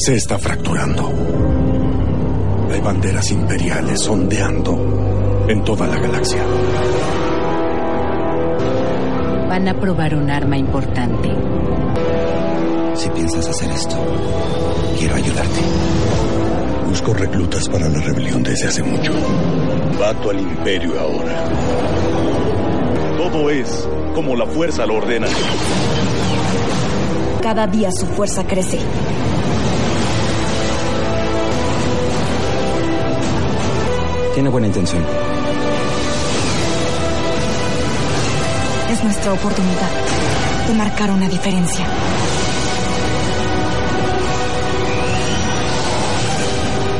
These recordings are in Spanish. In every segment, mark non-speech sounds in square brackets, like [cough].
se está fracturando. Hay banderas imperiales ondeando en toda la galaxia. Van a probar un arma importante. Si piensas hacer esto, quiero ayudarte. Busco reclutas para la rebelión desde hace mucho. Bato al imperio ahora. Todo es como la fuerza lo ordena. Cada día su fuerza crece. Tiene buena intención. Es nuestra oportunidad de marcar una diferencia.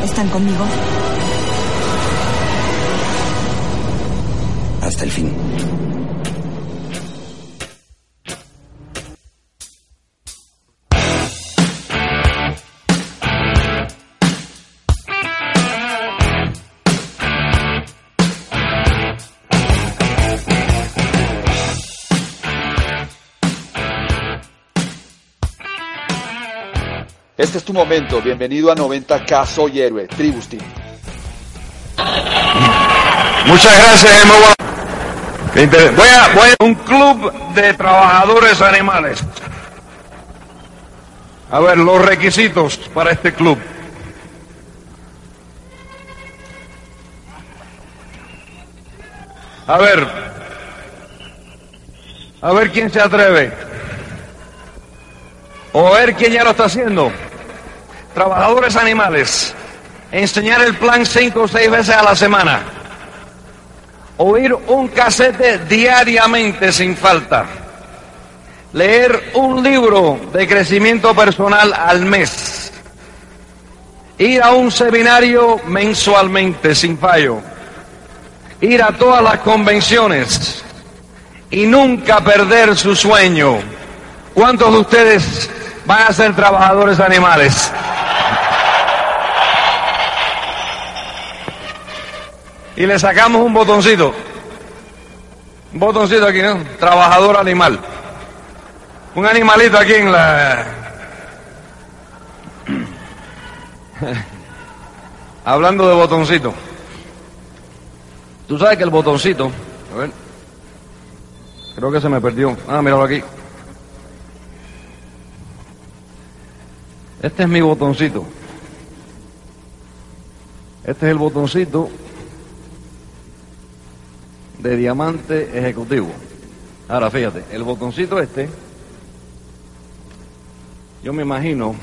¿Están conmigo? Hasta el fin. Este es tu momento. Bienvenido a 90K Soy Héroe, Tribus Team. Muchas gracias, Emma. Voy a, voy a un club de trabajadores animales. A ver, los requisitos para este club. A ver, a ver quién se atreve. O a ver quién ya lo está haciendo. Trabajadores animales. Enseñar el plan cinco o seis veces a la semana. Oír un casete diariamente sin falta. Leer un libro de crecimiento personal al mes. Ir a un seminario mensualmente sin fallo. Ir a todas las convenciones. Y nunca perder su sueño. ¿Cuántos de ustedes van a ser trabajadores animales? Y le sacamos un botoncito. Un botoncito aquí, ¿no? Trabajador animal. Un animalito aquí en la... [clears throat] Hablando de botoncito. Tú sabes que el botoncito... A ver. Creo que se me perdió. Ah, míralo aquí. Este es mi botoncito. Este es el botoncito de diamante ejecutivo. Ahora fíjate, el botoncito este, yo me imagino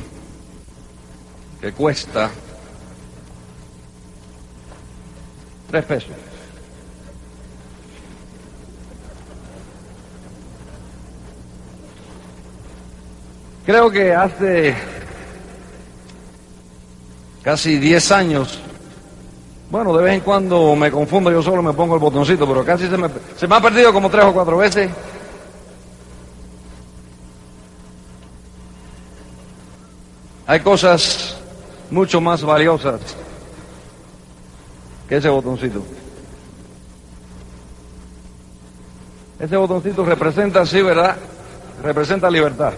que cuesta tres pesos. Creo que hace casi diez años bueno, de vez en cuando me confundo yo solo, me pongo el botoncito, pero casi se me, se me ha perdido como tres o cuatro veces. Hay cosas mucho más valiosas que ese botoncito. Ese botoncito representa, sí, ¿verdad? Representa libertad.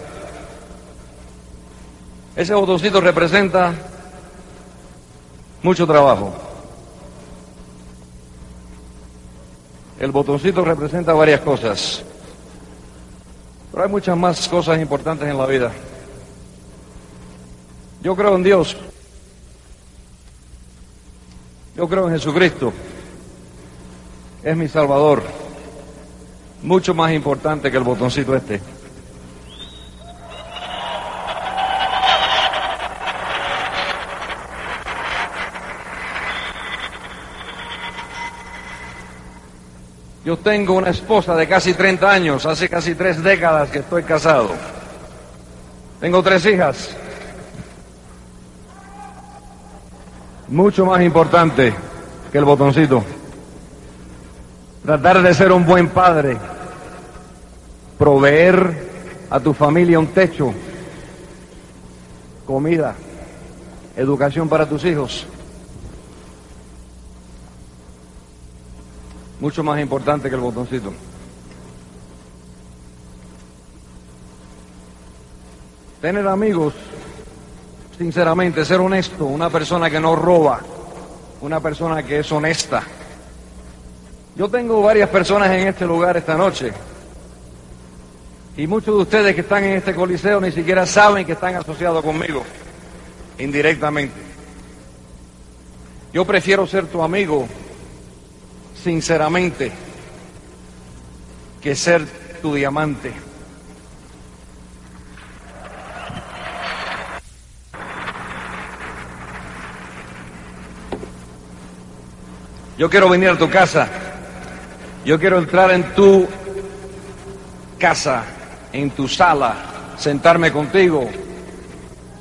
Ese botoncito representa mucho trabajo. El botoncito representa varias cosas, pero hay muchas más cosas importantes en la vida. Yo creo en Dios. Yo creo en Jesucristo. Es mi Salvador. Mucho más importante que el botoncito este. Yo tengo una esposa de casi 30 años, hace casi tres décadas que estoy casado. Tengo tres hijas. Mucho más importante que el botoncito. Tratar de ser un buen padre. Proveer a tu familia un techo, comida, educación para tus hijos. Mucho más importante que el botoncito. Tener amigos sinceramente, ser honesto, una persona que no roba, una persona que es honesta. Yo tengo varias personas en este lugar esta noche y muchos de ustedes que están en este coliseo ni siquiera saben que están asociados conmigo indirectamente. Yo prefiero ser tu amigo sinceramente que ser tu diamante. Yo quiero venir a tu casa. Yo quiero entrar en tu casa, en tu sala, sentarme contigo.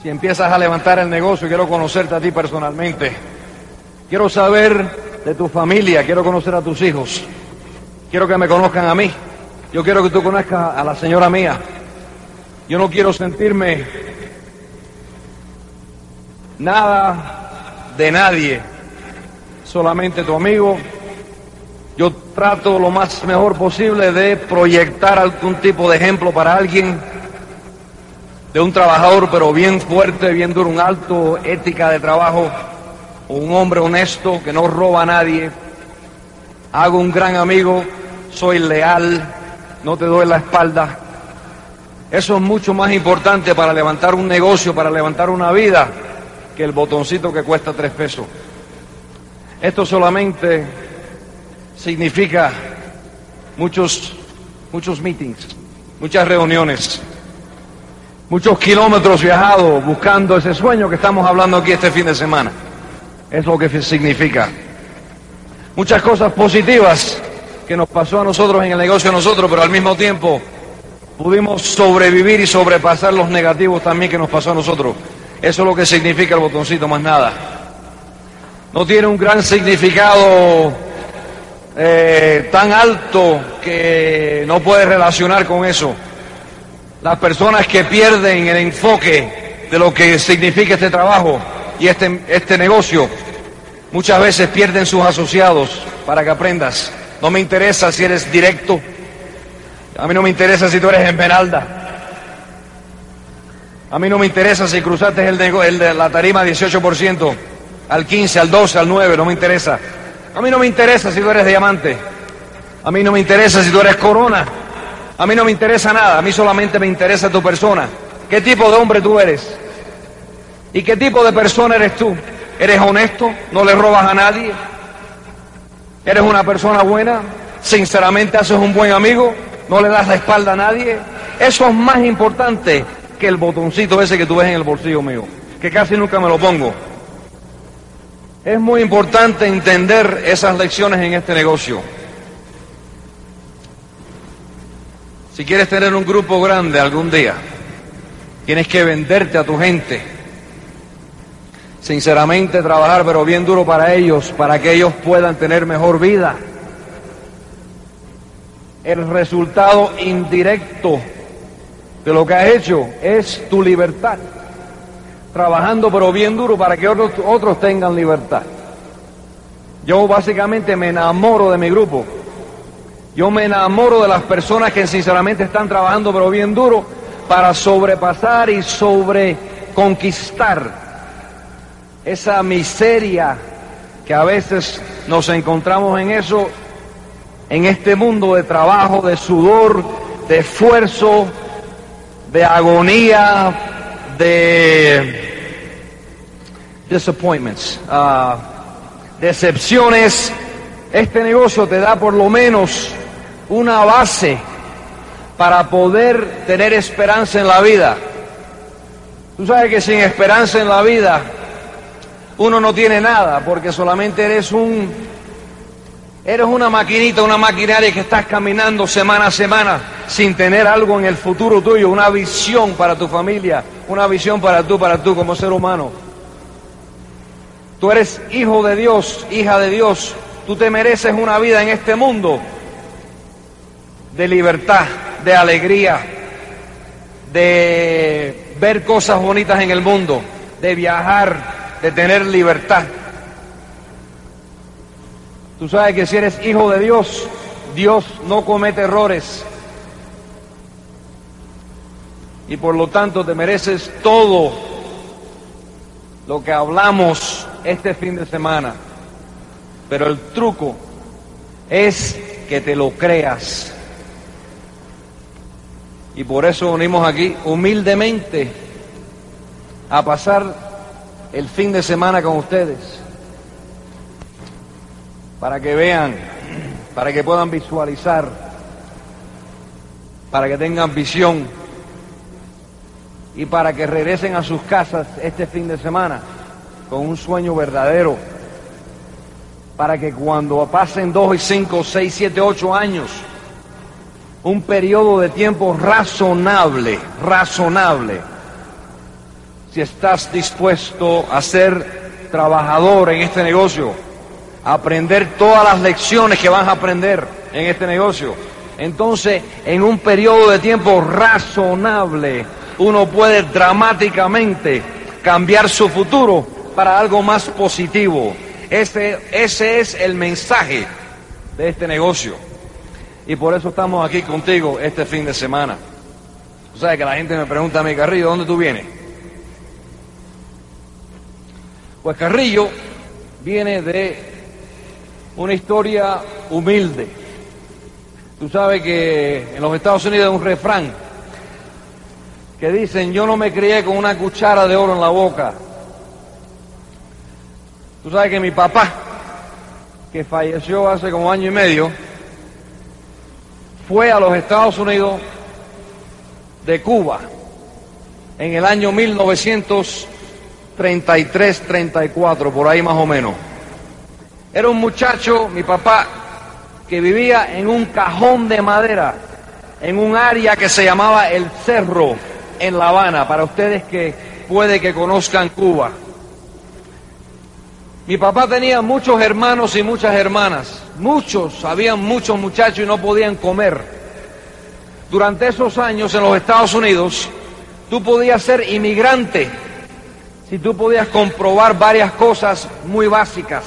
Si empiezas a levantar el negocio, quiero conocerte a ti personalmente. Quiero saber de tu familia, quiero conocer a tus hijos. Quiero que me conozcan a mí. Yo quiero que tú conozcas a la señora mía. Yo no quiero sentirme nada de nadie solamente tu amigo. Yo trato lo más mejor posible de proyectar algún tipo de ejemplo para alguien, de un trabajador pero bien fuerte, bien duro, un alto ética de trabajo, un hombre honesto que no roba a nadie. Hago un gran amigo, soy leal, no te doy la espalda. Eso es mucho más importante para levantar un negocio, para levantar una vida, que el botoncito que cuesta tres pesos. Esto solamente significa muchos, muchos meetings, muchas reuniones, muchos kilómetros viajados buscando ese sueño que estamos hablando aquí este fin de semana. Es lo que significa. Muchas cosas positivas que nos pasó a nosotros en el negocio de nosotros, pero al mismo tiempo pudimos sobrevivir y sobrepasar los negativos también que nos pasó a nosotros. Eso es lo que significa el botoncito, más nada no tiene un gran significado eh, tan alto que no puede relacionar con eso. Las personas que pierden el enfoque de lo que significa este trabajo y este, este negocio, muchas veces pierden sus asociados para que aprendas. No me interesa si eres directo, a mí no me interesa si tú eres esmeralda. A mí no me interesa si cruzaste el, el de la tarima 18% al 15, al 12, al 9, no me interesa. A mí no me interesa si tú eres diamante. A mí no me interesa si tú eres corona. A mí no me interesa nada. A mí solamente me interesa tu persona. ¿Qué tipo de hombre tú eres? ¿Y qué tipo de persona eres tú? ¿Eres honesto? ¿No le robas a nadie? ¿Eres una persona buena? ¿Sinceramente haces un buen amigo? ¿No le das la espalda a nadie? Eso es más importante que el botoncito ese que tú ves en el bolsillo mío, que casi nunca me lo pongo. Es muy importante entender esas lecciones en este negocio. Si quieres tener un grupo grande algún día, tienes que venderte a tu gente. Sinceramente trabajar, pero bien duro para ellos, para que ellos puedan tener mejor vida. El resultado indirecto de lo que has hecho es tu libertad trabajando pero bien duro para que otros, otros tengan libertad. Yo básicamente me enamoro de mi grupo. Yo me enamoro de las personas que sinceramente están trabajando pero bien duro para sobrepasar y sobreconquistar esa miseria que a veces nos encontramos en eso, en este mundo de trabajo, de sudor, de esfuerzo, de agonía, de disappointments, uh, decepciones, este negocio te da por lo menos una base para poder tener esperanza en la vida. Tú sabes que sin esperanza en la vida uno no tiene nada, porque solamente eres un Eres una maquinita, una maquinaria que estás caminando semana a semana sin tener algo en el futuro tuyo, una visión para tu familia, una visión para tú, para tú como ser humano. Tú eres hijo de Dios, hija de Dios. Tú te mereces una vida en este mundo de libertad, de alegría, de ver cosas bonitas en el mundo, de viajar, de tener libertad. Tú sabes que si eres hijo de Dios, Dios no comete errores. Y por lo tanto te mereces todo lo que hablamos este fin de semana, pero el truco es que te lo creas. Y por eso venimos aquí humildemente a pasar el fin de semana con ustedes, para que vean, para que puedan visualizar, para que tengan visión y para que regresen a sus casas este fin de semana con un sueño verdadero, para que cuando pasen dos y cinco, seis, siete, ocho años, un periodo de tiempo razonable, razonable, si estás dispuesto a ser trabajador en este negocio, a aprender todas las lecciones que vas a aprender en este negocio, entonces en un periodo de tiempo razonable uno puede dramáticamente cambiar su futuro para algo más positivo. Ese, ese es el mensaje de este negocio. Y por eso estamos aquí contigo este fin de semana. O sea, que la gente me pregunta a mí, Carrillo, ¿dónde tú vienes? Pues Carrillo viene de una historia humilde. Tú sabes que en los Estados Unidos hay un refrán que dicen, yo no me crié con una cuchara de oro en la boca. Tú sabes que mi papá, que falleció hace como año y medio, fue a los Estados Unidos de Cuba en el año 1933-34, por ahí más o menos. Era un muchacho, mi papá, que vivía en un cajón de madera, en un área que se llamaba El Cerro, en La Habana, para ustedes que puede que conozcan Cuba. Mi papá tenía muchos hermanos y muchas hermanas, muchos, habían muchos muchachos y no podían comer. Durante esos años en los Estados Unidos, tú podías ser inmigrante si tú podías comprobar varias cosas muy básicas.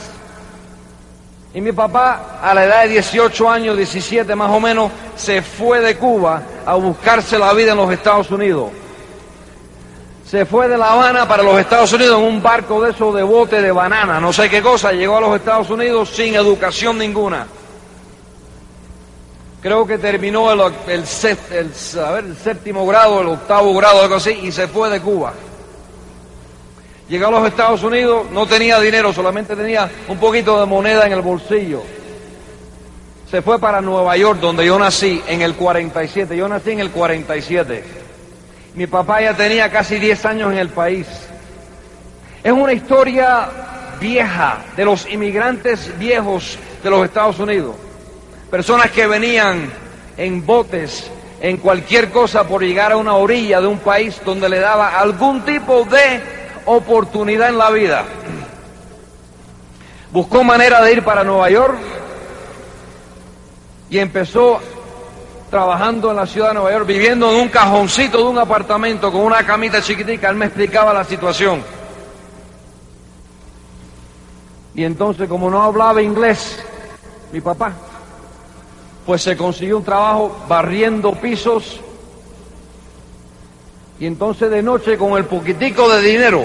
Y mi papá, a la edad de 18 años, 17 más o menos, se fue de Cuba a buscarse la vida en los Estados Unidos se fue de La Habana para los Estados Unidos en un barco de esos de bote de banana, no sé qué cosa, llegó a los Estados Unidos sin educación ninguna. Creo que terminó el, el, séptimo grado, el octavo grado, algo así, y se fue de Cuba. Llegó a los Estados Unidos, no tenía dinero, solamente tenía un poquito de moneda en el bolsillo. Se fue para Nueva York, donde yo nací, en el 47. Yo nací en el 47. Mi papá ya tenía casi 10 años en el país. Es una historia vieja de los inmigrantes viejos de los Estados Unidos. Personas que venían en botes, en cualquier cosa por llegar a una orilla de un país donde le daba algún tipo de oportunidad en la vida. Buscó manera de ir para Nueva York y empezó trabajando en la ciudad de Nueva York, viviendo en un cajoncito de un apartamento con una camita chiquitica, él me explicaba la situación. Y entonces, como no hablaba inglés, mi papá, pues se consiguió un trabajo barriendo pisos. Y entonces de noche, con el poquitico de dinero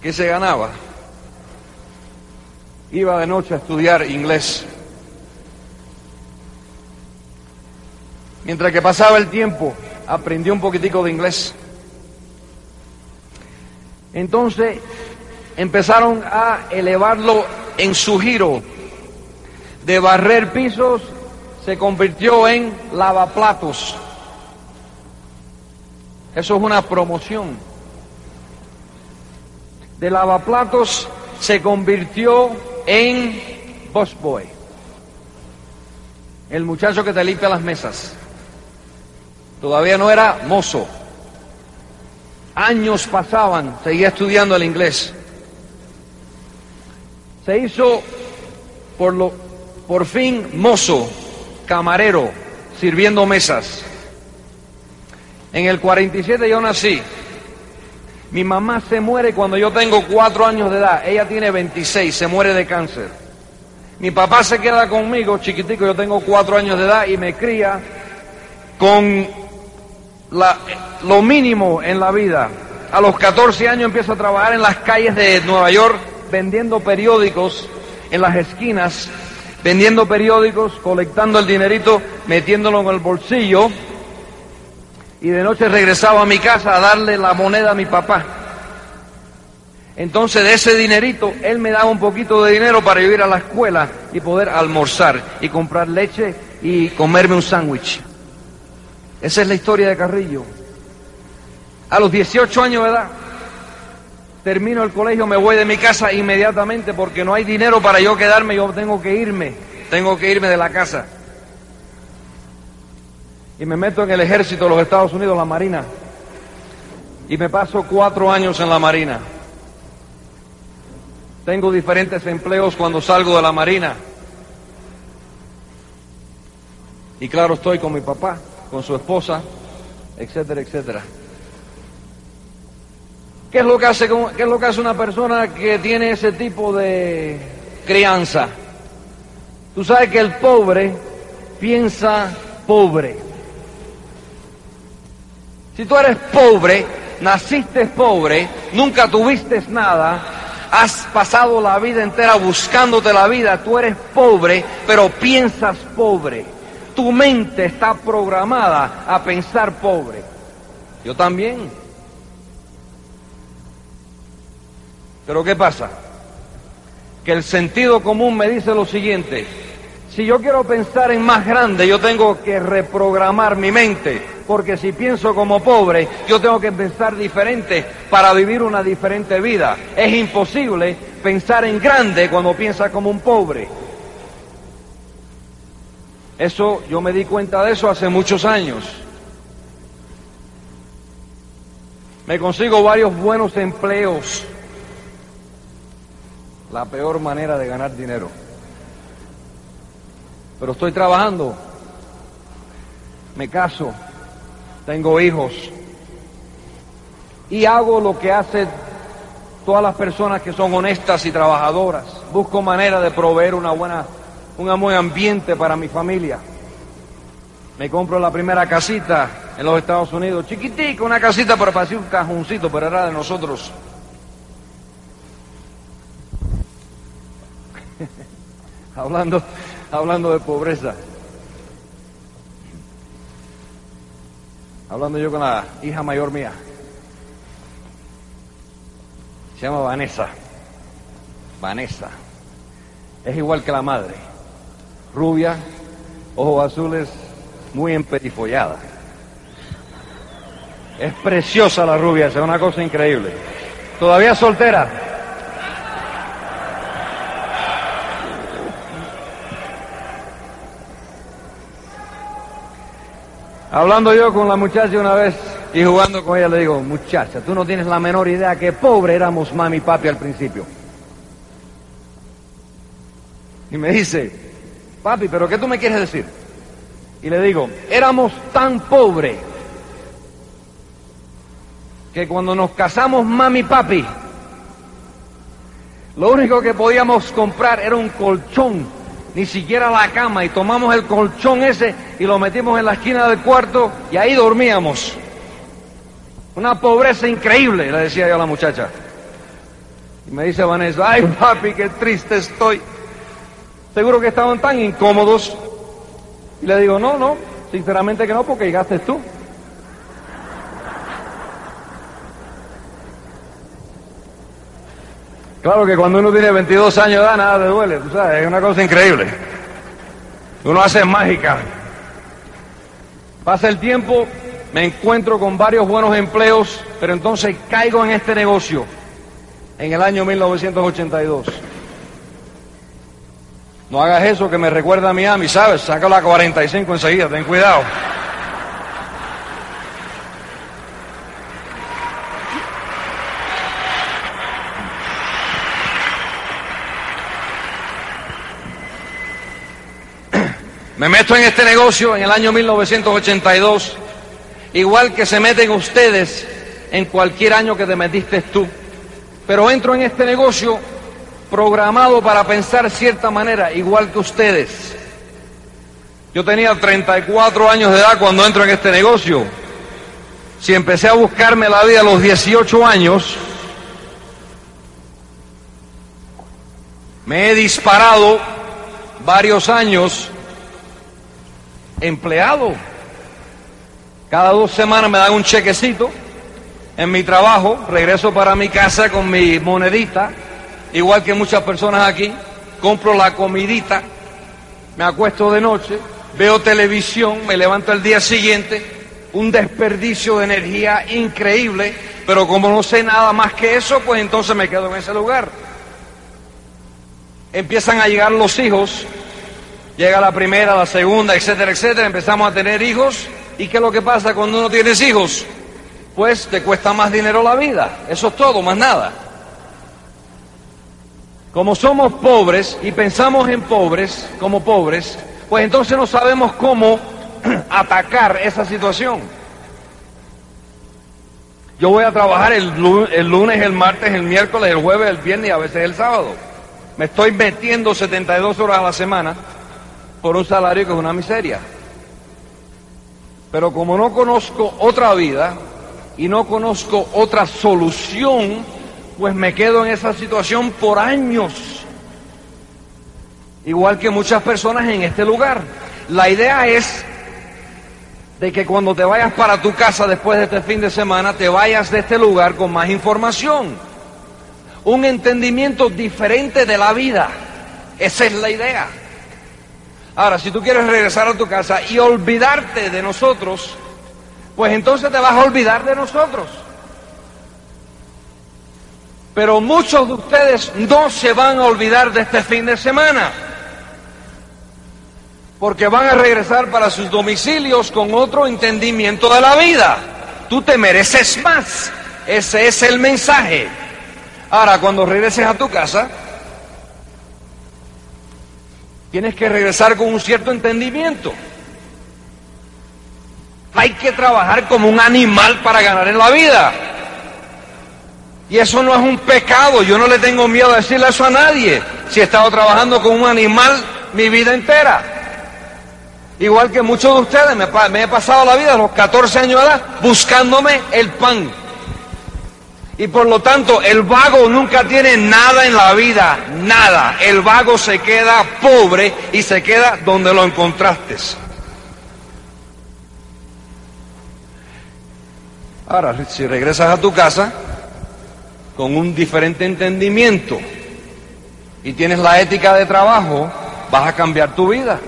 que se ganaba, iba de noche a estudiar inglés. Mientras que pasaba el tiempo, aprendió un poquitico de inglés. Entonces empezaron a elevarlo en su giro. De barrer pisos se convirtió en lavaplatos. Eso es una promoción. De lavaplatos se convirtió en busboy. El muchacho que te limpia las mesas. Todavía no era mozo. Años pasaban, seguía estudiando el inglés. Se hizo por, lo, por fin mozo, camarero, sirviendo mesas. En el 47 yo nací. Mi mamá se muere cuando yo tengo cuatro años de edad. Ella tiene 26, se muere de cáncer. Mi papá se queda conmigo, chiquitico, yo tengo cuatro años de edad y me cría con lo mínimo en la vida. A los 14 años empiezo a trabajar en las calles de Nueva York vendiendo periódicos en las esquinas, vendiendo periódicos, colectando el dinerito, metiéndolo en el bolsillo y de noche regresaba a mi casa a darle la moneda a mi papá. Entonces de ese dinerito, él me daba un poquito de dinero para yo ir a la escuela y poder almorzar y comprar leche y comerme un sándwich. Esa es la historia de Carrillo. A los 18 años de edad, termino el colegio, me voy de mi casa inmediatamente porque no hay dinero para yo quedarme, yo tengo que irme, tengo que irme de la casa. Y me meto en el ejército de los Estados Unidos, la Marina. Y me paso cuatro años en la Marina. Tengo diferentes empleos cuando salgo de la Marina. Y claro, estoy con mi papá, con su esposa, etcétera, etcétera. ¿Qué es lo que hace, es una persona que tiene ese tipo de crianza? Tú sabes que el pobre piensa pobre. Si tú eres pobre, naciste pobre, nunca tuviste nada, has pasado la vida entera buscándote la vida, tú eres pobre, pero piensas pobre. Tu mente está programada a pensar pobre. Yo también. Pero ¿qué pasa? Que el sentido común me dice lo siguiente. Si yo quiero pensar en más grande, yo tengo que reprogramar mi mente, porque si pienso como pobre, yo tengo que pensar diferente para vivir una diferente vida. Es imposible pensar en grande cuando piensa como un pobre. Eso, yo me di cuenta de eso hace muchos años. Me consigo varios buenos empleos. La peor manera de ganar dinero pero estoy trabajando, me caso, tengo hijos y hago lo que hacen todas las personas que son honestas y trabajadoras. Busco manera de proveer una buena, un buen ambiente para mi familia. Me compro la primera casita en los Estados Unidos, chiquitica, una casita, pero parecía un cajoncito, pero era de nosotros. Hablando, hablando de pobreza. Hablando yo con la hija mayor mía. Se llama Vanessa. Vanessa. Es igual que la madre. Rubia, ojos azules, muy emperifollada. Es preciosa la rubia, es una cosa increíble. Todavía soltera. Hablando yo con la muchacha una vez y jugando con ella, le digo, muchacha, tú no tienes la menor idea que pobre éramos mami y papi al principio. Y me dice, papi, ¿pero qué tú me quieres decir? Y le digo, éramos tan pobres que cuando nos casamos mami y papi, lo único que podíamos comprar era un colchón ni siquiera la cama y tomamos el colchón ese y lo metimos en la esquina del cuarto y ahí dormíamos. Una pobreza increíble, le decía yo a la muchacha. Y me dice Vanessa, ay papi, qué triste estoy. Seguro que estaban tan incómodos. Y le digo, no, no, sinceramente que no, porque llegaste tú. Claro que cuando uno tiene 22 años de edad nada le duele, tú sabes, es una cosa increíble. Uno hace mágica. Pasa el tiempo, me encuentro con varios buenos empleos, pero entonces caigo en este negocio en el año 1982. No hagas eso que me recuerda a Miami, ¿sabes? Saca la 45 enseguida, ten cuidado. Me meto en este negocio en el año 1982, igual que se meten ustedes en cualquier año que te metiste tú. Pero entro en este negocio programado para pensar cierta manera, igual que ustedes. Yo tenía 34 años de edad cuando entro en este negocio. si empecé a buscarme la vida a los 18 años, me he disparado varios años empleado. Cada dos semanas me dan un chequecito en mi trabajo, regreso para mi casa con mi monedita, igual que muchas personas aquí, compro la comidita, me acuesto de noche, veo televisión, me levanto el día siguiente, un desperdicio de energía increíble, pero como no sé nada más que eso, pues entonces me quedo en ese lugar. Empiezan a llegar los hijos, llega la primera, la segunda, etcétera, etcétera, empezamos a tener hijos, ¿y qué es lo que pasa cuando no tienes hijos? Pues te cuesta más dinero la vida, eso es todo, más nada. Como somos pobres y pensamos en pobres como pobres, pues entonces no sabemos cómo [clears throat] atacar esa situación. Yo voy a trabajar el, lunes, el martes, el miércoles, el jueves, el viernes y a veces el sábado. Me estoy metiendo 72 horas a la semana por un salario que es una miseria. Pero como no conozco otra vida y no conozco otra solución, pues me quedo en esa situación por años. Igual que muchas personas en este lugar. La idea es de que cuando te vayas para tu casa después de este fin de semana, te vayas de este lugar con más información, un entendimiento diferente de la vida. Esa es la idea. Ahora, si tú quieres regresar a tu casa y olvidarte de nosotros, pues entonces te vas a olvidar de nosotros. Pero muchos de ustedes no se van a olvidar de este fin de semana porque van a regresar para sus domicilios con otro entendimiento de la vida. Tú te mereces más. Ese es el mensaje. Ahora, cuando regreses a tu casa, tienes que regresar con un cierto entendimiento. Hay que trabajar como un animal para ganar en la vida. Y eso no es un pecado. Yo no le tengo miedo a decirle eso a nadie. Si he estado trabajando con un animal mi vida entera. Igual que muchos de ustedes, me, he pasado la vida los 14 años de edad buscándome el pan. Y por lo tanto, el vago nunca tiene nada en la vida, nada. El vago se queda pobre y se queda donde lo encontraste. Ahora, si regresas a tu casa con un diferente entendimiento y tienes la ética de trabajo, vas a cambiar tu vida.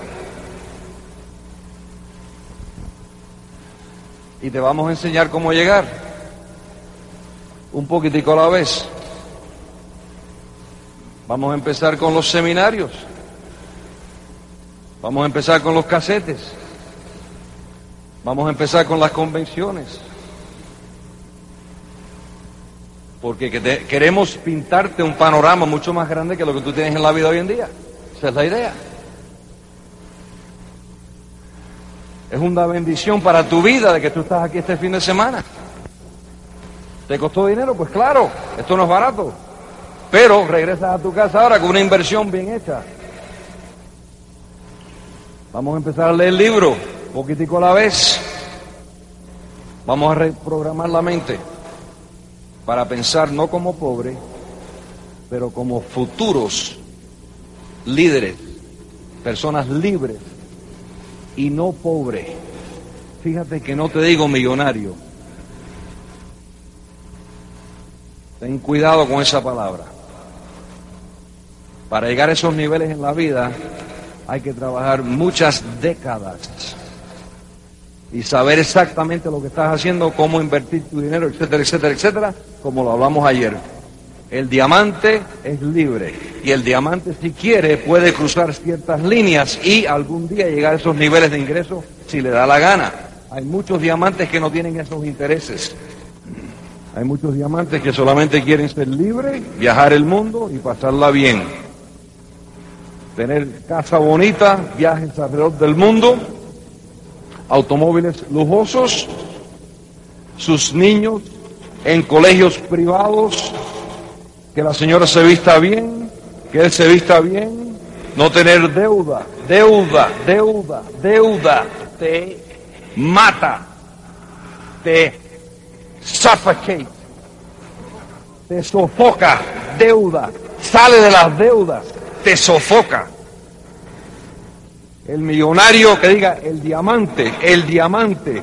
y te vamos a enseñar cómo llegar. Un poquitico a la vez. Vamos a empezar con los seminarios. Vamos a empezar con los casetes. Vamos a empezar con las convenciones. Porque queremos pintarte un panorama mucho más grande que lo que tú tienes en la vida hoy en día. Esa es la idea. Es una bendición para tu vida de que tú estás aquí este fin de semana. ¿Te costó dinero? Pues claro, esto no es barato. Pero regresas a tu casa ahora con una inversión bien hecha. Vamos a empezar a leer el libro, poquitico a la vez. Vamos a reprogramar la mente para pensar no como pobres, pero como futuros líderes, personas libres y no pobre. Fíjate que no te digo millonario. Ten cuidado con esa palabra. Para llegar a esos niveles en la vida hay que trabajar muchas décadas y saber exactamente lo que estás haciendo, cómo invertir tu dinero, etcétera, etcétera, etcétera, como lo hablamos ayer. El diamante es libre y el diamante si quiere puede cruzar ciertas líneas y algún día llegar a esos niveles de ingreso si le da la gana. Hay muchos diamantes que no tienen esos intereses. Hay muchos diamantes que solamente quieren ser libres, viajar el mundo y pasarla bien. Tener casa bonita, viajes alrededor del mundo, automóviles lujosos, sus niños en colegios privados, que la señora se vista bien, que él se vista bien, no tener deuda, deuda, deuda, deuda, te mata, te suffocate, te sofoca, deuda, sale de las deudas, te sofoca. El millonario que diga el diamante, el diamante,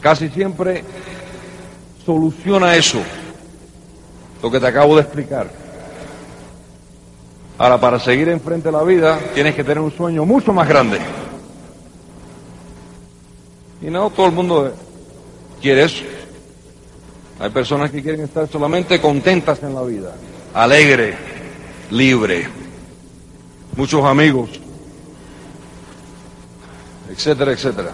casi siempre soluciona eso, lo que te acabo de explicar. Ahora, para seguir enfrente de la vida, tienes que tener un sueño mucho más grande. Y no todo el mundo quiere eso. Hay personas que quieren estar solamente contentas en la vida, alegre, libre, muchos amigos, etcétera, etcétera.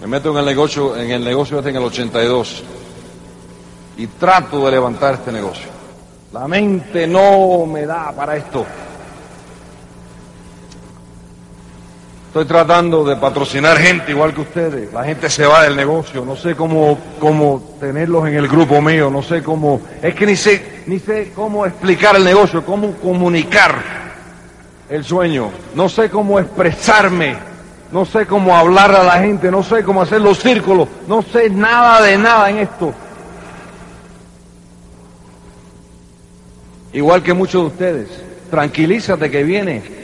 Me meto en el negocio, en el negocio este en el 82 y trato de levantar este negocio. La mente no me da para esto. Estoy tratando de patrocinar gente igual que ustedes. La gente se va del negocio. No sé cómo, cómo tenerlos en el grupo mío. No sé cómo. Es que ni sé, ni sé cómo explicar el negocio, cómo comunicar el sueño. No sé cómo expresarme. No sé cómo hablar a la gente. No sé cómo hacer los círculos. No sé nada de nada en esto. Igual que muchos de ustedes. Tranquilízate que viene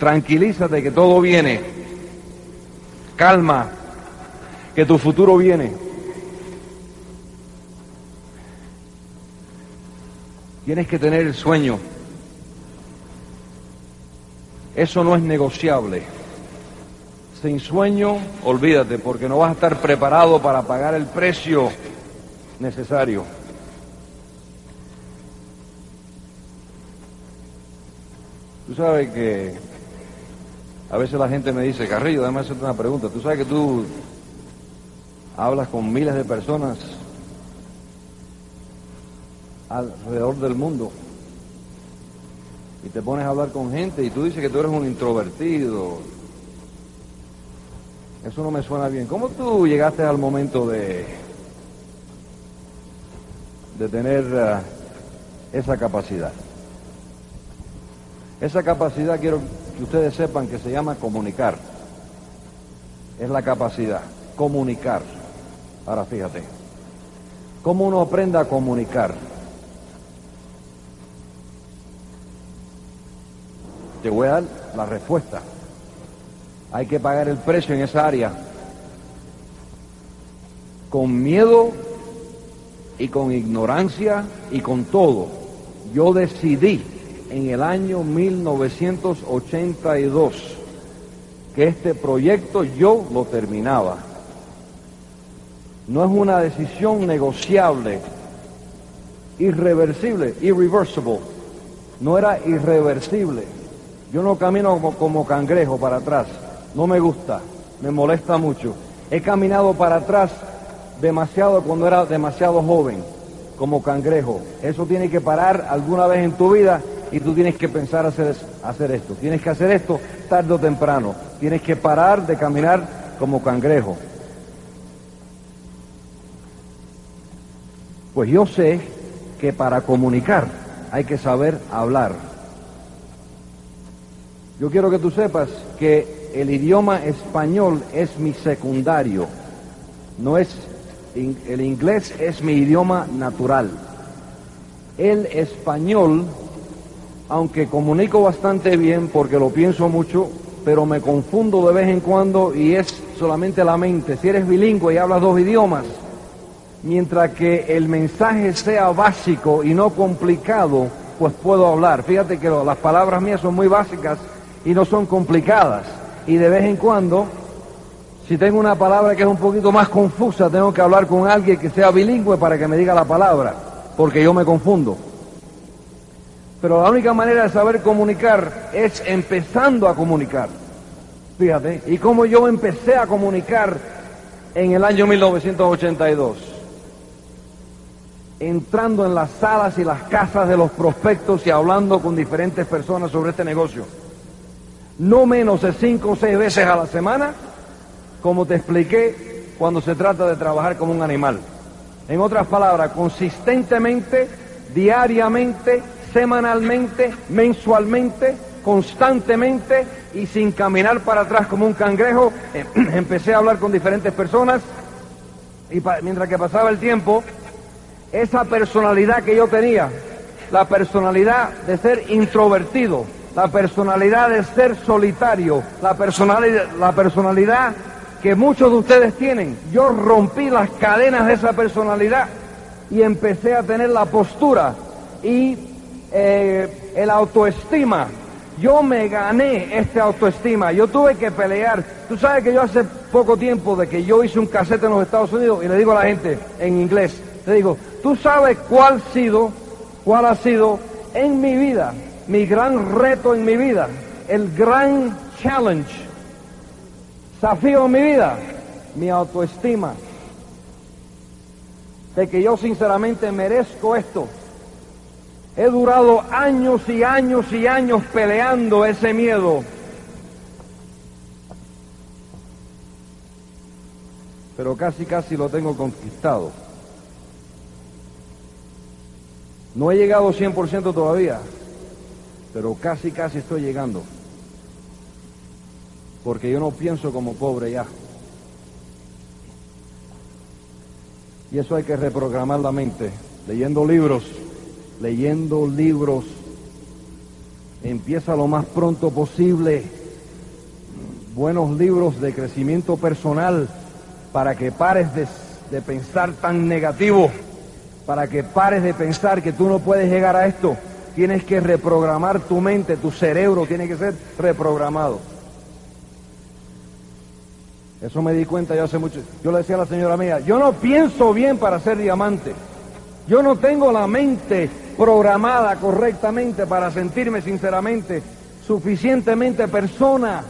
tranquilízate que todo viene, calma, que tu futuro viene. Tienes que tener el sueño. Eso no es negociable. Sin sueño, olvídate, porque no vas a estar preparado para pagar el precio necesario. Tú sabes que a veces la gente me dice, Carrillo, déjame hacerte una pregunta. Tú sabes que tú hablas con miles de personas alrededor del mundo y te pones a hablar con gente y tú dices que tú eres un introvertido. Eso no me suena bien. ¿Cómo tú llegaste al momento de, de tener eh, esa capacidad? Esa capacidad quiero que ustedes sepan que se llama comunicar. Es la capacidad, comunicar. Ahora fíjate, ¿cómo uno aprende a comunicar? Te voy a dar la respuesta. Hay que pagar el precio en esa área. Con miedo y con ignorancia y con todo. Yo decidí en el año 1982 que este proyecto yo lo terminaba. No es una decisión negociable, irreversible, irreversible. No era irreversible. Yo no camino como, cangrejo para atrás. No me gusta, me molesta mucho. He caminado para atrás demasiado cuando era demasiado joven, como cangrejo. Eso tiene que parar alguna vez en tu vida y tú tienes que pensar hacer, hacer esto. Tienes que hacer esto tarde o temprano. Tienes que parar de caminar como cangrejo. Pues yo sé que para comunicar hay que saber hablar. Yo quiero que tú sepas que el idioma español es mi secundario, no es el inglés es mi idioma natural. El español aunque comunico bastante bien porque lo pienso mucho, pero me confundo de vez en cuando y es solamente la mente. Si eres bilingüe y hablas dos idiomas, mientras que el mensaje sea básico y no complicado, pues puedo hablar. Fíjate que las palabras mías son muy básicas y no son complicadas. Y de vez en cuando, si tengo una palabra que es un poquito más confusa, tengo que hablar con alguien que sea bilingüe para que me diga la palabra, porque yo me confundo. Pero la única manera de saber comunicar es empezando a comunicar. Fíjate, y como yo empecé a comunicar en el año 1982, entrando en las salas y las casas de los prospectos y hablando con diferentes personas sobre este negocio. No menos de cinco o seis veces a la semana, como te expliqué cuando se trata de trabajar como un animal. En otras palabras, consistentemente, diariamente, semanalmente, mensualmente, constantemente y sin caminar para atrás como un cangrejo, [clears throat] empecé a hablar con diferentes personas y mientras que pasaba el tiempo, esa personalidad que yo tenía, la personalidad de ser introvertido, la personalidad de ser solitario, la personalidad, la personalidad que muchos de ustedes tienen. Yo rompí las cadenas de esa personalidad y empecé a tener la postura y eh, el autoestima. Yo me gané este autoestima, yo tuve que pelear. Tú sabes que yo hace poco tiempo de que yo hice un casete en los Estados Unidos y le digo a la gente en inglés, le digo, tú sabes cuál ha sido, cuál ha sido en mi vida, mi gran reto en mi vida, el gran challenge, desafío en mi vida, mi autoestima, de que yo sinceramente merezco esto. He durado años y años y años peleando ese miedo. Pero casi, casi lo tengo conquistado. No he llegado 100% todavía, pero casi, casi estoy llegando. Porque yo no pienso como pobre ya. Y eso hay que reprogramar la mente, leyendo libros, leyendo libros. Empieza lo más pronto posible. Buenos libros de crecimiento personal para que pares de, de pensar tan negativo, para que pares de pensar que tú no puedes llegar a esto. Tienes que reprogramar tu mente, tu cerebro tiene que ser reprogramado. Eso me di cuenta yo hace mucho. Yo le decía a la señora mía, yo no pienso bien para ser diamante. Yo no tengo la mente programada correctamente para sentirme sinceramente suficientemente persona.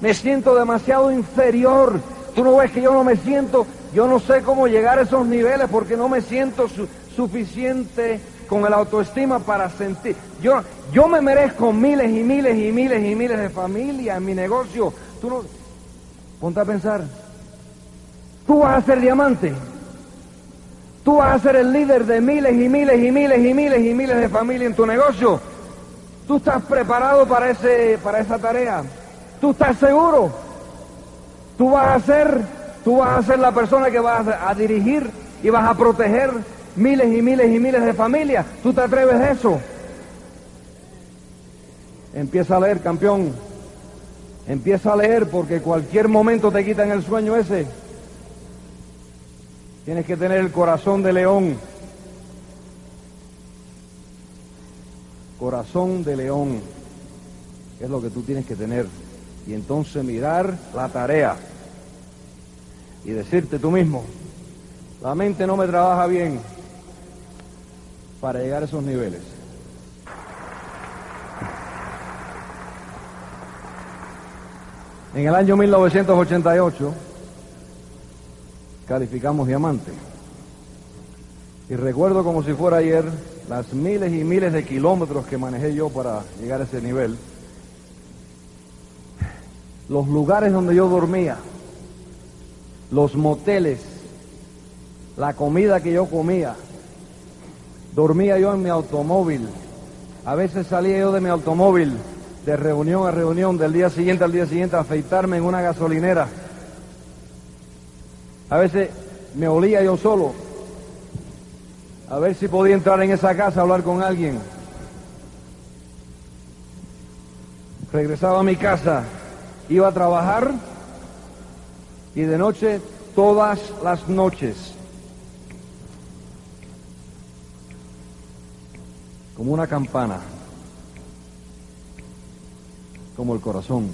Me siento demasiado inferior. Tú no ves que yo no me siento, yo no sé cómo llegar a esos niveles porque no me siento suficiente con el autoestima para sentir. Yo, yo me merezco miles y miles y miles y miles de familias en mi negocio. Tú no, Ponte a pensar. Tú vas a ser diamante. Tú vas a ser el líder de miles y miles y miles y miles y miles de familias en tu negocio. Tú estás preparado para, ese, para esa tarea. Tú estás seguro. Tú vas a ser, tú vas a ser la persona que vas a dirigir y vas a proteger miles y miles y miles de familias. ¿Tú te atreves a eso? Empieza a leer, campeón. Empieza a leer porque cualquier momento te quitan el sueño ese. Tienes que tener el corazón de león. Corazón de león. Es lo que tú tienes que tener. Y entonces mirar la tarea. Y decirte tú mismo, la mente no me trabaja bien para llegar a esos niveles. En el año 1988 calificamos diamante. Y recuerdo como si fuera ayer las miles y miles de kilómetros que manejé yo para llegar a ese nivel. Los lugares donde yo dormía, los moteles, la comida que yo comía. Dormía yo en mi automóvil. A veces salía yo de mi automóvil de reunión a reunión, del día siguiente al día siguiente, a afeitarme en una gasolinera. A veces me olía yo solo, a ver si podía entrar en esa casa a hablar con alguien. Regresaba a mi casa, iba a trabajar y de noche, todas las noches, como una campana como el corazón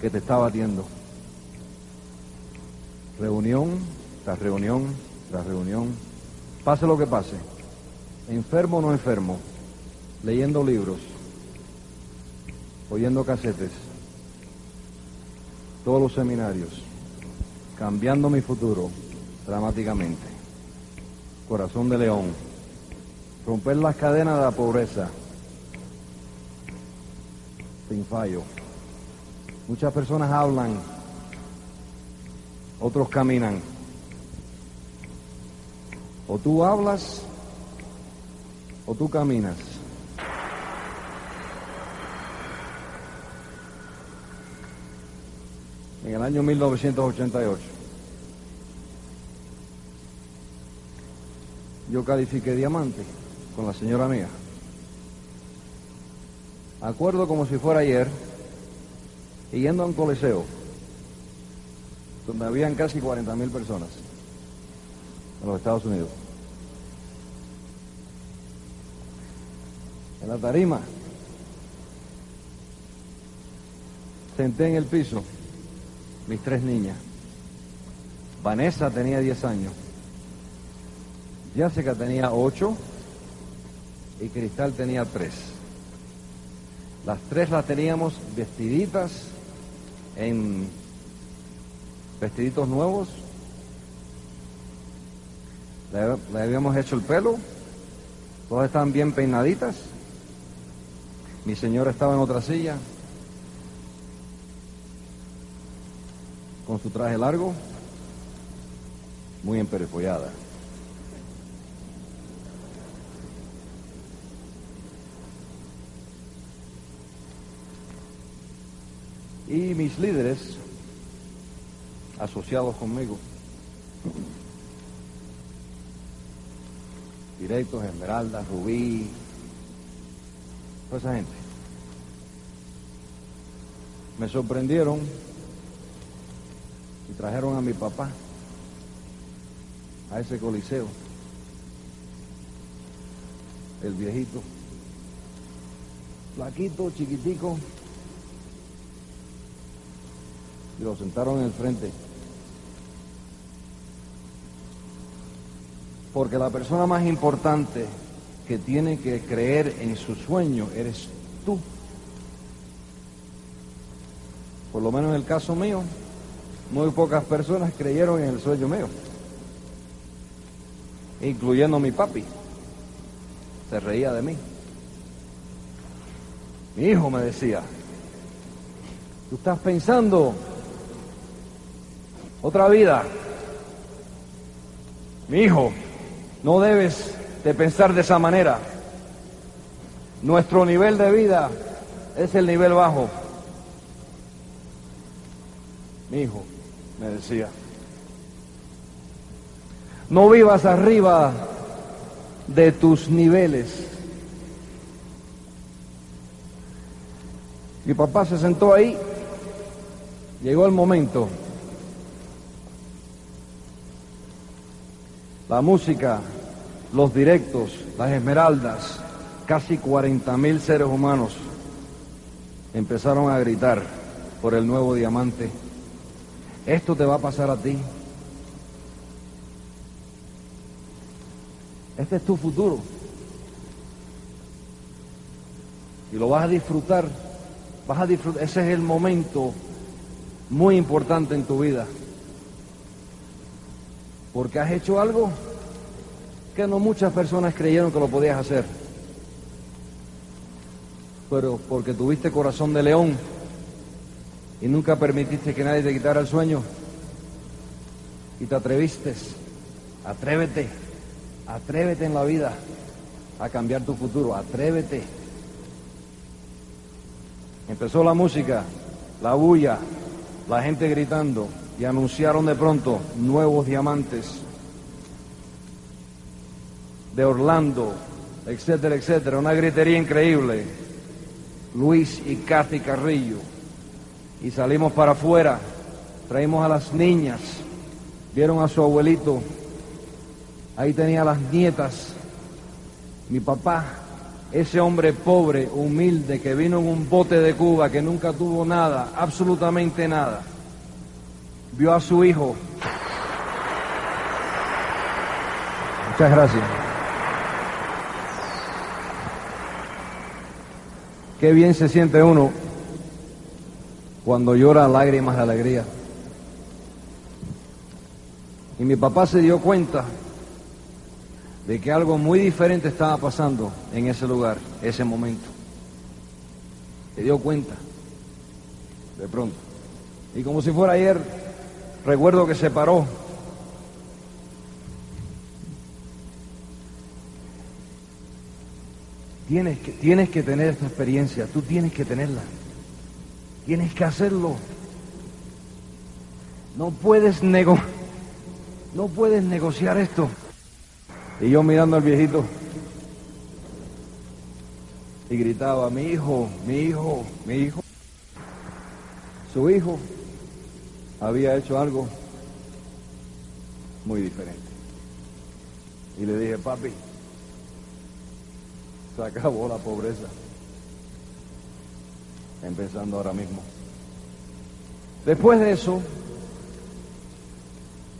que te está batiendo. Reunión tras reunión tras reunión, pase lo que pase, enfermo o no enfermo, leyendo libros, oyendo casetes, todos los seminarios, cambiando mi futuro dramáticamente. Corazón de león, romper las cadenas de la pobreza, sin fallo. Muchas personas hablan, otros caminan. O tú hablas o tú caminas. En el año 1988, yo califiqué diamante con la señora mía. Acuerdo como si fuera ayer, yendo a un coliseo donde habían casi 40 mil personas en los Estados Unidos. En la tarima, senté en el piso mis tres niñas. Vanessa tenía 10 años, Jessica tenía 8 y Cristal tenía 3. Las tres las teníamos vestiditas en vestiditos nuevos. Le, habíamos hecho el pelo. Todas estaban bien peinaditas. Mi señora estaba en otra silla. Con su traje largo. Muy emperifollada. y mis líderes asociados conmigo, directos, Esmeralda, Rubí, toda esa gente, me sorprendieron y trajeron a mi papá a ese coliseo, el viejito, flaquito, chiquitico, y lo sentaron en el frente. Porque la persona más importante que tiene que creer en su sueño eres tú. Por lo menos en el caso mío, muy pocas personas creyeron en el sueño mío, incluyendo mi papi. Se reía de mí. Mi hijo me decía, tú estás pensando otra vida. Mi hijo, no debes de pensar de esa manera. Nuestro nivel de vida es el nivel bajo. Mi hijo, me decía, no vivas arriba de tus niveles. Mi papá se sentó ahí, llegó el momento la música, los directos, las esmeraldas, casi 40 mil seres humanos empezaron a gritar por el nuevo diamante. Esto te va a pasar a ti. Este es tu futuro. Y lo vas a disfrutar. Vas a disfrutar. Ese es el momento muy importante en tu vida porque has hecho algo que no muchas personas creyeron que lo podías hacer. Pero porque tuviste corazón de león y nunca permitiste que nadie te quitara el sueño y te atreviste, atrévete, atrévete en la vida a cambiar tu futuro, atrévete. Empezó la música, la bulla, la gente gritando, y anunciaron de pronto nuevos diamantes de Orlando, etcétera, etcétera. Una gritería increíble. Luis y Kathy Carrillo. Y salimos para afuera, traímos a las niñas, vieron a su abuelito, ahí tenía a las nietas, mi papá, ese hombre pobre, humilde, que vino en un bote de Cuba, que nunca tuvo nada, absolutamente nada vio a su hijo. Muchas gracias. Qué bien se siente uno cuando llora lágrimas de alegría. Y mi papá se dio cuenta de que algo muy diferente estaba pasando en ese lugar, ese momento. Se dio cuenta, de pronto. Y como si fuera ayer, Recuerdo que se paró. Tienes que, tienes que tener esta experiencia, tú tienes que tenerla. Tienes que hacerlo. no puedes nego no puedes negociar esto. Y yo mirando al viejito y gritaba, mi hijo, mi hijo, mi hijo. Su hijo había hecho algo muy diferente. Y le dije, papi, se acabó la pobreza. Empezando ahora mismo. Después de eso,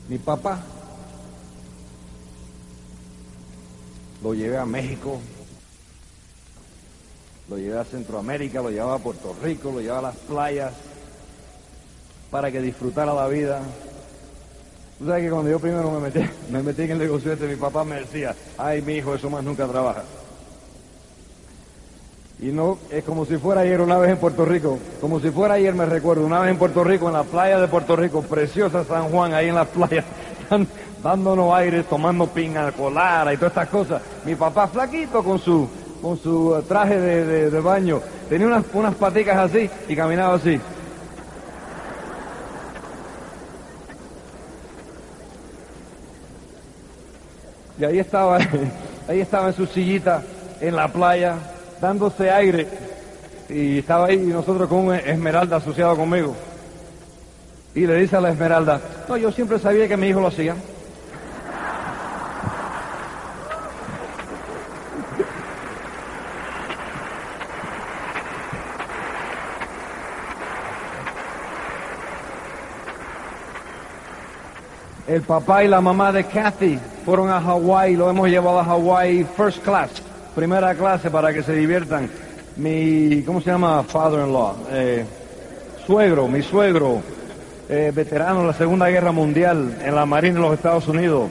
mi papá lo llevé a México, lo llevé a Centroamérica, lo llevaba a Puerto Rico, lo llevaba a las playas para que disfrutara la vida. Sabes que cuando yo primero me metí, [laughs] me metí en el negocio este, mi papá me decía, ay mi hijo, eso más nunca trabaja. Y no, es como si fuera ayer una vez en Puerto Rico, como si fuera ayer me recuerdo, una vez en Puerto Rico, en la playa de Puerto Rico, preciosa San Juan, ahí en la playa, [laughs] dándonos aire, tomando pinga colada y todas estas cosas. Mi papá flaquito con su, con su eh, traje de, de, baño, tenía unas, unas paticas así y caminaba así. Y ahí estaba, [laughs] ahí estaba en su sillita en la playa, dándose aire. Y estaba ahí nosotros con un esmeralda asociado conmigo. Y le dice a la esmeralda, no, yo siempre sabía que mi hijo lo hacía. El papá y la mamá de Kathy fueron a Hawái, lo hemos llevado a Hawái first class primera clase para que se diviertan. Mi, ¿cómo se llama? Father-in-law. Eh, suegro, mi suegro, eh, veterano de la Segunda Guerra Mundial en la Marina de los Estados Unidos,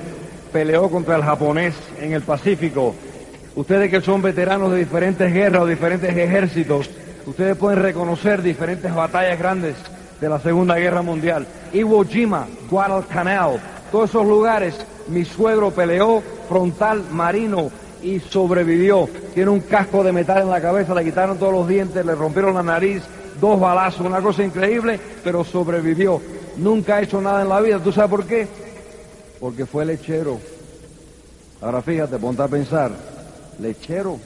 peleó contra el japonés en el Pacífico. Ustedes que son veteranos de diferentes guerras o diferentes ejércitos, ustedes pueden reconocer diferentes batallas grandes de la Segunda Guerra Mundial. Iwo Jima, Guadalcanal, todos esos lugares, mi suegro peleó frontal marino y sobrevivió. Tiene un casco de metal en la cabeza, le quitaron todos los dientes, le rompieron la nariz, dos balazos, una cosa increíble, pero sobrevivió. Nunca ha hecho nada en la vida. ¿Tú sabes por qué? Porque fue lechero. Ahora fíjate, ponte a pensar, lechero,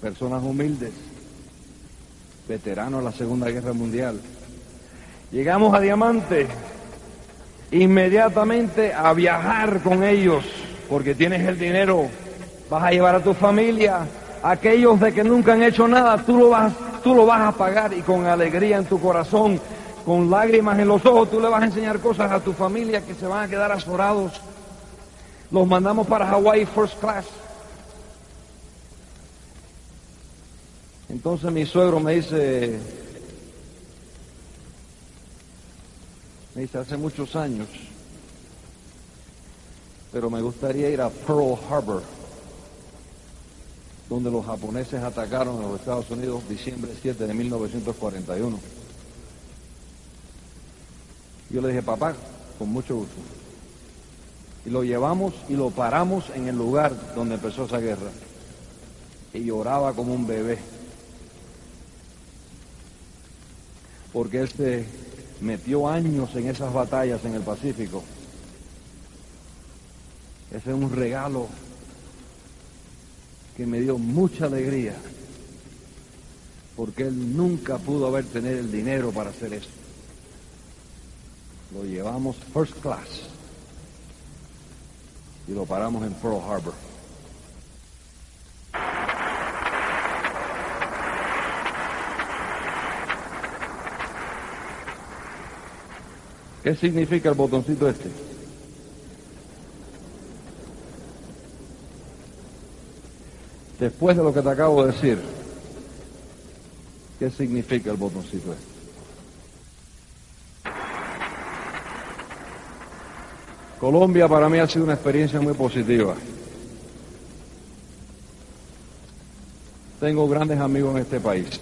personas humildes, veteranos de la Segunda Guerra Mundial. Llegamos a Diamante, inmediatamente a viajar con ellos porque tienes el dinero, vas a llevar a tu familia, aquellos de que nunca han hecho nada, tú lo vas, tú lo vas a pagar y con alegría en tu corazón, con lágrimas en los ojos, tú le vas a enseñar cosas a tu familia que se van a quedar azorados. Los mandamos para Hawaii First Class. Entonces mi suegro me dice, me dice, hace muchos años, pero me gustaría ir a Pearl Harbor, donde los japoneses atacaron a los Estados Unidos diciembre 7 de 1941. Yo le dije, papá, con mucho gusto. Y lo llevamos y lo paramos en el lugar donde empezó esa guerra. Y lloraba como un bebé. Porque él se metió años en esas batallas en el Pacífico ese es un regalo que me dio mucha alegría, porque él nunca pudo haber tenido el dinero para hacer eso. Lo llevamos first class y lo paramos en Pearl Harbor. ¿Qué significa el botoncito este? Después de lo que te acabo de decir, ¿qué significa el botoncito este? Colombia para mí ha sido una experiencia muy positiva. Tengo grandes amigos en este país.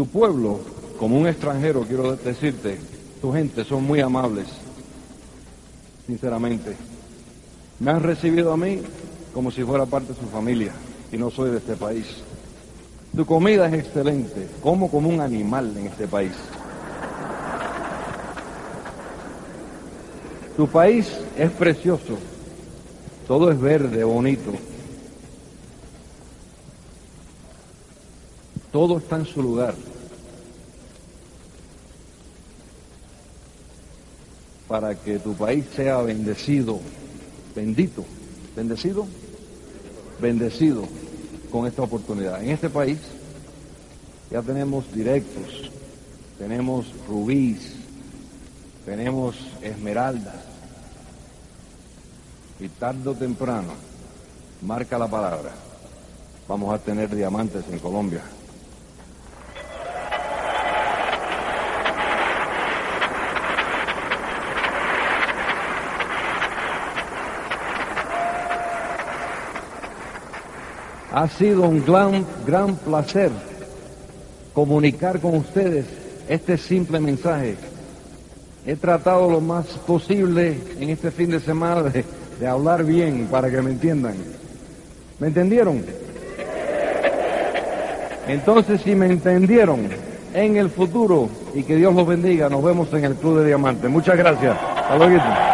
Tu pueblo, como un extranjero, quiero decirte, tu gente son muy amables, sinceramente. Me han recibido a mí como si fuera parte de su familia y no soy de este país. Tu comida es excelente. Como como un animal en este país. Tu país es precioso. Todo es verde, bonito. Todo está en su lugar. Para que tu país sea bendecido, bendito, bendecido, bendecido con esta oportunidad. En este país ya tenemos directos, tenemos rubíes, tenemos esmeraldas. Y tarde o temprano, marca la palabra, vamos a tener diamantes en Colombia. Ha sido un gran, gran placer comunicar con ustedes este simple mensaje. He tratado lo más posible en este fin de semana de, de hablar bien para que me entiendan. ¿Me entendieron? Entonces, si me entendieron, en el futuro, y que Dios los bendiga, nos vemos en el Club de Diamantes. Muchas gracias. Hasta luego.